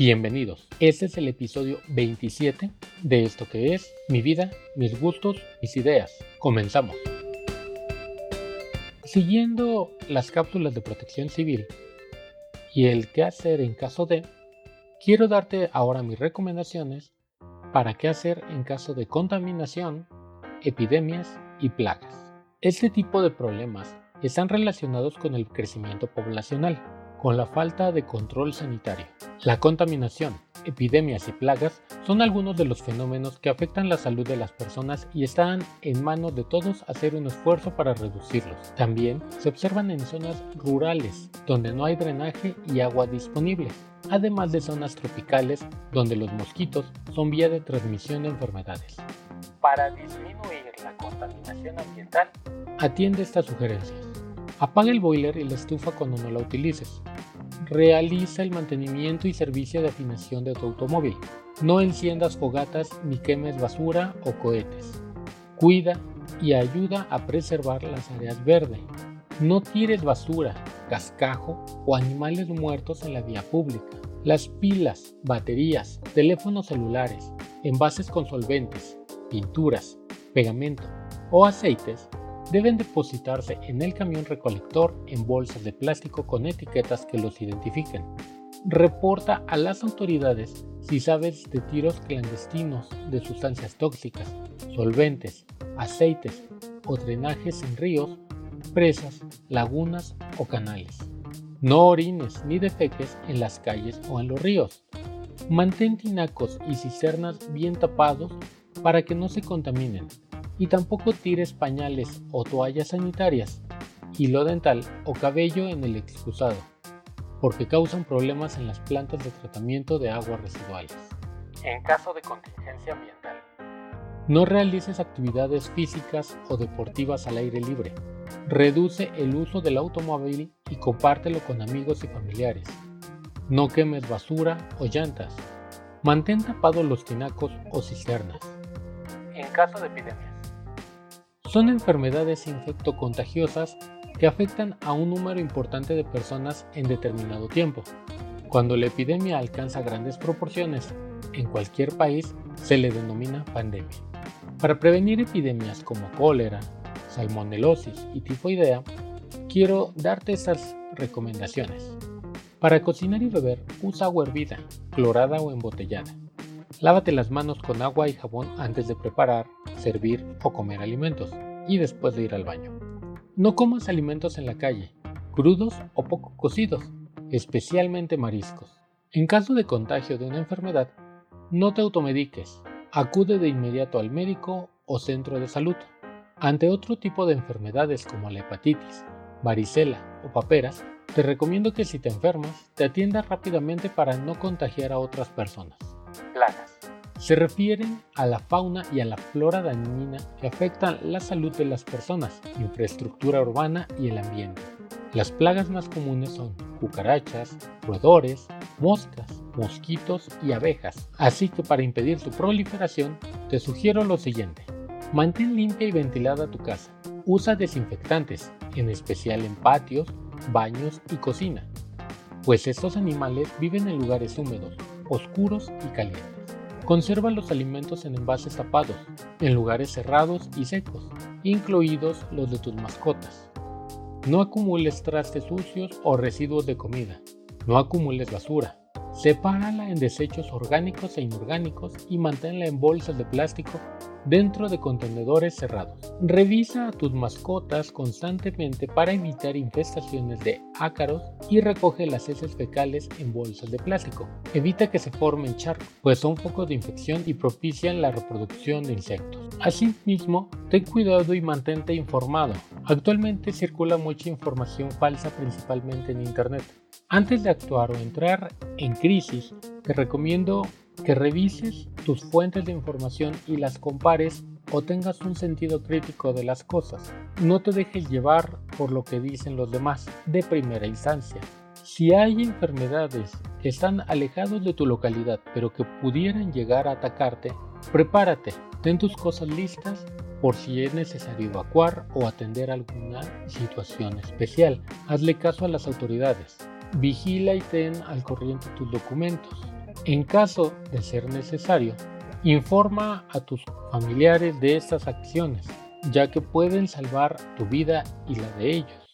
Bienvenidos. Este es el episodio 27 de esto que es mi vida, mis gustos, mis ideas. Comenzamos. Siguiendo las cápsulas de protección civil y el qué hacer en caso de, quiero darte ahora mis recomendaciones para qué hacer en caso de contaminación, epidemias y plagas. Este tipo de problemas están relacionados con el crecimiento poblacional con la falta de control sanitario. La contaminación, epidemias y plagas son algunos de los fenómenos que afectan la salud de las personas y están en manos de todos hacer un esfuerzo para reducirlos. También se observan en zonas rurales donde no hay drenaje y agua disponible, además de zonas tropicales donde los mosquitos son vía de transmisión de enfermedades. Para disminuir la contaminación ambiental, atiende estas sugerencias. Apaga el boiler y la estufa cuando no la utilices. Realiza el mantenimiento y servicio de afinación de tu automóvil. No enciendas fogatas ni quemes basura o cohetes. Cuida y ayuda a preservar las áreas verdes. No tires basura, cascajo o animales muertos en la vía pública. Las pilas, baterías, teléfonos celulares, envases con solventes, pinturas, pegamento o aceites deben depositarse en el camión recolector en bolsas de plástico con etiquetas que los identifiquen. Reporta a las autoridades si sabes de tiros clandestinos de sustancias tóxicas, solventes, aceites o drenajes en ríos, presas, lagunas o canales. No orines ni defeques en las calles o en los ríos. Mantén tinacos y cisternas bien tapados para que no se contaminen y tampoco tires pañales o toallas sanitarias, hilo dental o cabello en el excusado, porque causan problemas en las plantas de tratamiento de aguas residuales. En caso de contingencia ambiental, no realices actividades físicas o deportivas al aire libre. Reduce el uso del automóvil y compártelo con amigos y familiares. No quemes basura o llantas. Mantén tapados los tinacos o cisternas. En caso de epidemia, son enfermedades infectocontagiosas que afectan a un número importante de personas en determinado tiempo. Cuando la epidemia alcanza grandes proporciones en cualquier país, se le denomina pandemia. Para prevenir epidemias como cólera, salmonelosis y tifoidea, quiero darte estas recomendaciones. Para cocinar y beber, usa agua hervida, clorada o embotellada. Lávate las manos con agua y jabón antes de preparar, servir o comer alimentos y después de ir al baño. No comas alimentos en la calle, crudos o poco cocidos, especialmente mariscos. En caso de contagio de una enfermedad, no te automediques. Acude de inmediato al médico o centro de salud. Ante otro tipo de enfermedades como la hepatitis, varicela o paperas, te recomiendo que si te enfermas, te atiendas rápidamente para no contagiar a otras personas. Plagas. Se refieren a la fauna y a la flora dañina que afectan la salud de las personas, infraestructura urbana y el ambiente. Las plagas más comunes son cucarachas, roedores, moscas, mosquitos y abejas. Así que para impedir su proliferación, te sugiero lo siguiente. Mantén limpia y ventilada tu casa. Usa desinfectantes, en especial en patios, baños y cocina, pues estos animales viven en lugares húmedos, oscuros y calientes. Conserva los alimentos en envases tapados, en lugares cerrados y secos, incluidos los de tus mascotas. No acumules trastes sucios o residuos de comida. No acumules basura. Sepárala en desechos orgánicos e inorgánicos y manténla en bolsas de plástico dentro de contenedores cerrados. Revisa a tus mascotas constantemente para evitar infestaciones de ácaros y recoge las heces fecales en bolsas de plástico. Evita que se formen charcos, pues son focos de infección y propician la reproducción de insectos. Asimismo, ten cuidado y mantente informado. Actualmente circula mucha información falsa principalmente en Internet. Antes de actuar o entrar en crisis, te recomiendo que revises tus fuentes de información y las compares o tengas un sentido crítico de las cosas. No te dejes llevar por lo que dicen los demás de primera instancia. Si hay enfermedades que están alejados de tu localidad pero que pudieran llegar a atacarte, prepárate, ten tus cosas listas por si es necesario evacuar o atender alguna situación especial. Hazle caso a las autoridades. Vigila y ten al corriente tus documentos En caso de ser necesario, informa a tus familiares de estas acciones, ya que pueden salvar tu vida y la de ellos.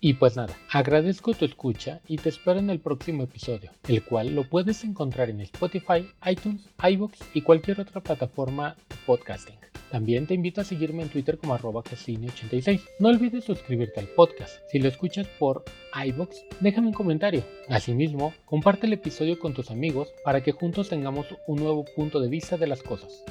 Y pues nada, agradezco tu escucha y te espero en el próximo episodio, el cual lo puedes encontrar en Spotify, iTunes, iBooks y cualquier otra plataforma de podcasting. También te invito a seguirme en Twitter como arroba 86 No olvides suscribirte al podcast. Si lo escuchas por iBox, déjame un comentario. Asimismo, comparte el episodio con tus amigos para que juntos tengamos un nuevo punto de vista de las cosas.